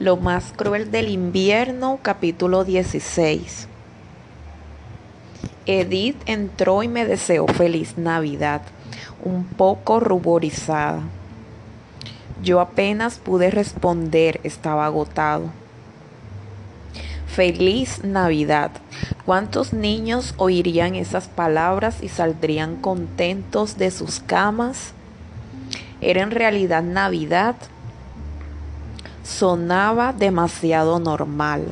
Lo más cruel del invierno, capítulo 16. Edith entró y me deseó feliz Navidad, un poco ruborizada. Yo apenas pude responder, estaba agotado. Feliz Navidad. ¿Cuántos niños oirían esas palabras y saldrían contentos de sus camas? ¿Era en realidad Navidad? Sonaba demasiado normal.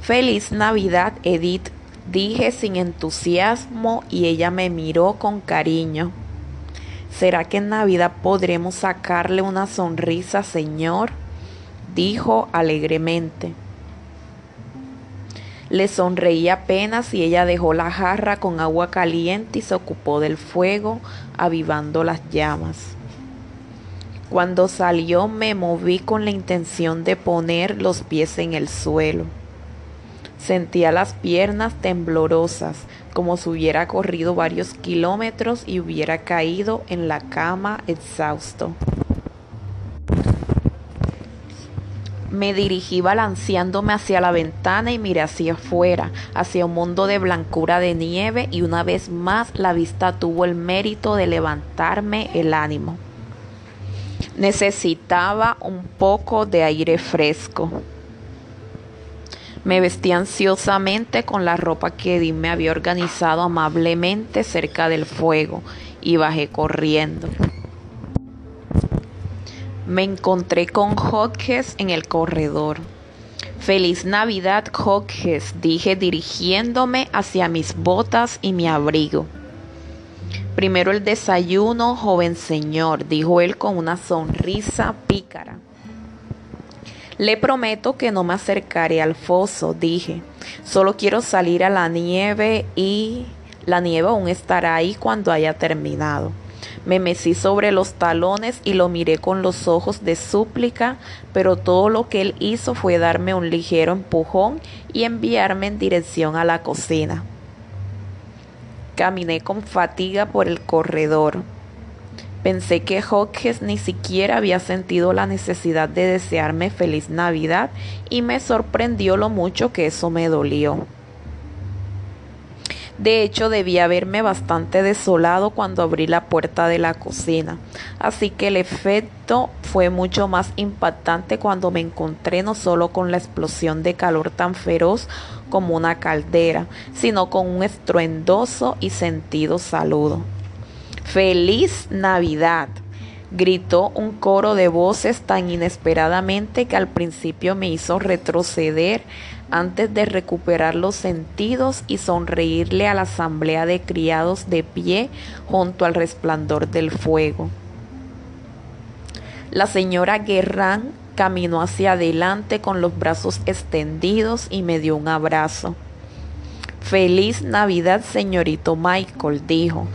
Feliz Navidad, Edith, dije sin entusiasmo y ella me miró con cariño. ¿Será que en Navidad podremos sacarle una sonrisa, Señor? dijo alegremente. Le sonreí apenas y ella dejó la jarra con agua caliente y se ocupó del fuego, avivando las llamas. Cuando salió me moví con la intención de poner los pies en el suelo. Sentía las piernas temblorosas, como si hubiera corrido varios kilómetros y hubiera caído en la cama exhausto. Me dirigí balanceándome hacia la ventana y miré hacia afuera, hacia un mundo de blancura de nieve y una vez más la vista tuvo el mérito de levantarme el ánimo. Necesitaba un poco de aire fresco. Me vestí ansiosamente con la ropa que Edith me había organizado amablemente cerca del fuego y bajé corriendo. Me encontré con Hodges en el corredor. Feliz Navidad, Hodges, dije dirigiéndome hacia mis botas y mi abrigo. Primero el desayuno, joven señor, dijo él con una sonrisa pícara. Le prometo que no me acercaré al foso, dije. Solo quiero salir a la nieve y la nieve aún estará ahí cuando haya terminado. Me mecí sobre los talones y lo miré con los ojos de súplica, pero todo lo que él hizo fue darme un ligero empujón y enviarme en dirección a la cocina. Caminé con fatiga por el corredor. Pensé que Hodges ni siquiera había sentido la necesidad de desearme feliz Navidad y me sorprendió lo mucho que eso me dolió. De hecho, debía verme bastante desolado cuando abrí la puerta de la cocina, así que el efecto fue mucho más impactante cuando me encontré no solo con la explosión de calor tan feroz como una caldera, sino con un estruendoso y sentido saludo. ¡Feliz Navidad! gritó un coro de voces tan inesperadamente que al principio me hizo retroceder antes de recuperar los sentidos y sonreírle a la asamblea de criados de pie junto al resplandor del fuego. La señora Guerrán caminó hacia adelante con los brazos extendidos y me dio un abrazo. Feliz Navidad, señorito Michael, dijo.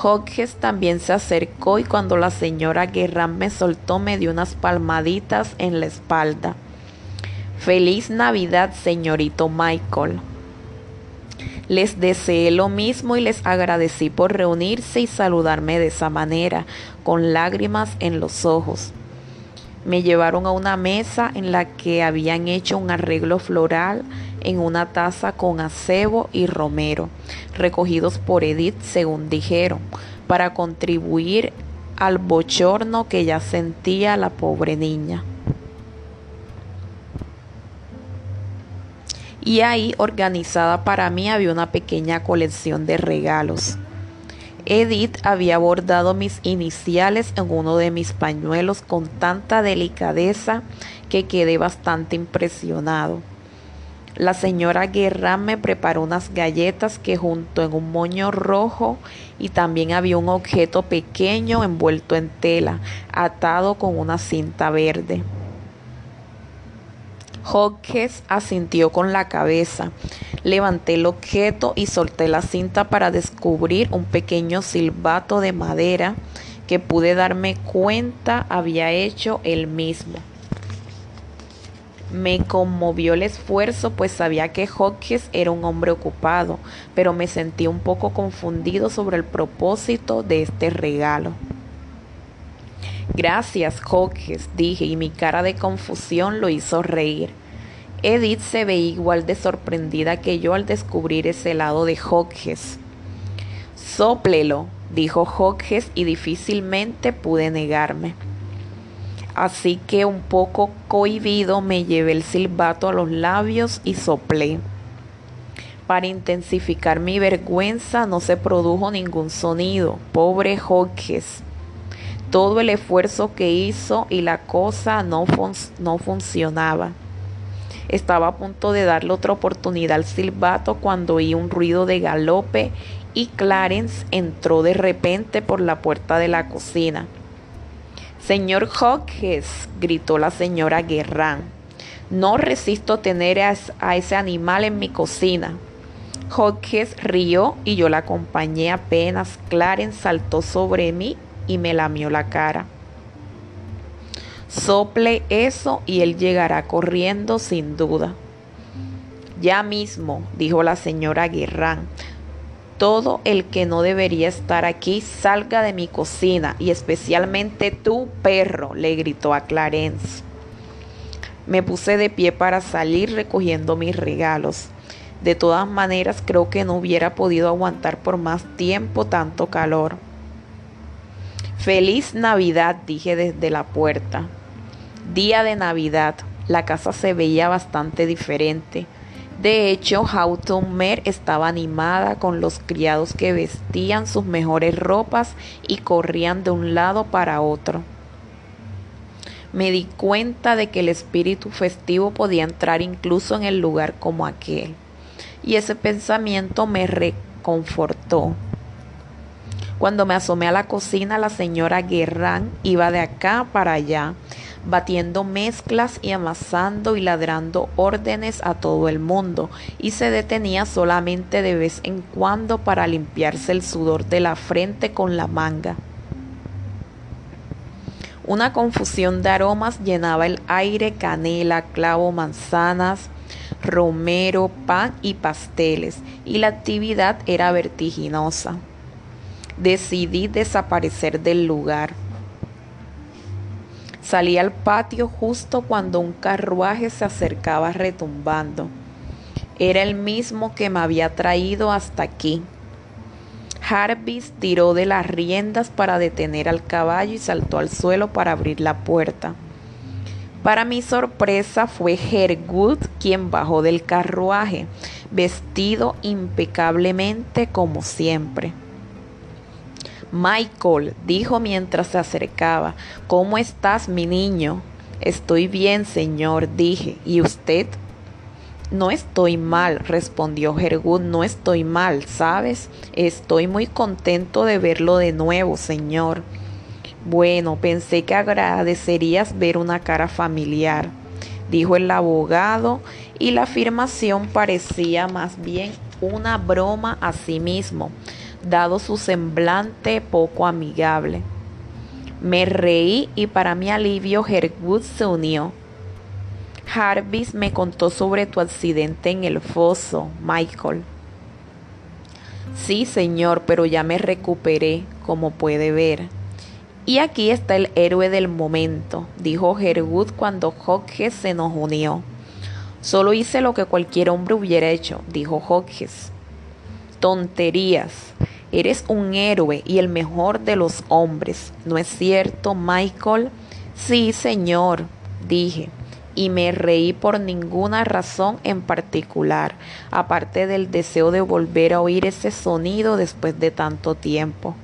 Hodges también se acercó y cuando la señora Guerrán me soltó me dio unas palmaditas en la espalda. Feliz Navidad, señorito Michael. Les deseé lo mismo y les agradecí por reunirse y saludarme de esa manera, con lágrimas en los ojos. Me llevaron a una mesa en la que habían hecho un arreglo floral en una taza con acebo y romero, recogidos por Edith según dijeron, para contribuir al bochorno que ya sentía la pobre niña. y ahí organizada para mí había una pequeña colección de regalos. Edith había bordado mis iniciales en uno de mis pañuelos con tanta delicadeza que quedé bastante impresionado. La señora Guerra me preparó unas galletas que junto en un moño rojo y también había un objeto pequeño envuelto en tela, atado con una cinta verde. Hodges asintió con la cabeza. Levanté el objeto y solté la cinta para descubrir un pequeño silbato de madera que pude darme cuenta había hecho él mismo. Me conmovió el esfuerzo, pues sabía que Hodges era un hombre ocupado, pero me sentí un poco confundido sobre el propósito de este regalo. Gracias, Hodges, dije, y mi cara de confusión lo hizo reír. Edith se veía igual de sorprendida que yo al descubrir ese lado de Hodges. Sóplelo, dijo Hodges, y difícilmente pude negarme. Así que un poco cohibido me llevé el silbato a los labios y soplé. Para intensificar mi vergüenza no se produjo ningún sonido. Pobre Hodges. Todo el esfuerzo que hizo y la cosa no, no funcionaba. Estaba a punto de darle otra oportunidad al silbato cuando oí un ruido de galope y Clarence entró de repente por la puerta de la cocina. Señor Hodges, gritó la señora Guerrán, no resisto tener a ese animal en mi cocina. Hodges rió y yo la acompañé apenas Clarence saltó sobre mí y me lamió la cara. Sople eso y él llegará corriendo sin duda. Ya mismo, dijo la señora Guerrán, todo el que no debería estar aquí salga de mi cocina y especialmente tú, perro, le gritó a Clarence. Me puse de pie para salir recogiendo mis regalos. De todas maneras, creo que no hubiera podido aguantar por más tiempo tanto calor. Feliz Navidad, dije desde la puerta. Día de Navidad. La casa se veía bastante diferente. De hecho, Houghton Mer estaba animada con los criados que vestían sus mejores ropas y corrían de un lado para otro. Me di cuenta de que el espíritu festivo podía entrar incluso en el lugar como aquel y ese pensamiento me reconfortó. Cuando me asomé a la cocina, la señora Guerrán iba de acá para allá, batiendo mezclas y amasando y ladrando órdenes a todo el mundo, y se detenía solamente de vez en cuando para limpiarse el sudor de la frente con la manga. Una confusión de aromas llenaba el aire, canela, clavo, manzanas, romero, pan y pasteles, y la actividad era vertiginosa. Decidí desaparecer del lugar. Salí al patio justo cuando un carruaje se acercaba retumbando. Era el mismo que me había traído hasta aquí. Jarvis tiró de las riendas para detener al caballo y saltó al suelo para abrir la puerta. Para mi sorpresa fue Hergood quien bajó del carruaje, vestido impecablemente como siempre. Michael, dijo mientras se acercaba, ¿cómo estás, mi niño? Estoy bien, señor, dije. ¿Y usted? No estoy mal, respondió Hergood, no estoy mal, ¿sabes? Estoy muy contento de verlo de nuevo, señor. Bueno, pensé que agradecerías ver una cara familiar, dijo el abogado, y la afirmación parecía más bien una broma a sí mismo, dado su semblante poco amigable. Me reí y para mi alivio Herwood se unió. Jarvis me contó sobre tu accidente en el foso, Michael. Sí, señor, pero ya me recuperé, como puede ver. Y aquí está el héroe del momento, dijo Herwood cuando Hodges se nos unió. Solo hice lo que cualquier hombre hubiera hecho, dijo Hodges. Tonterías. Eres un héroe y el mejor de los hombres, ¿no es cierto, Michael? Sí, señor, dije, y me reí por ninguna razón en particular, aparte del deseo de volver a oír ese sonido después de tanto tiempo.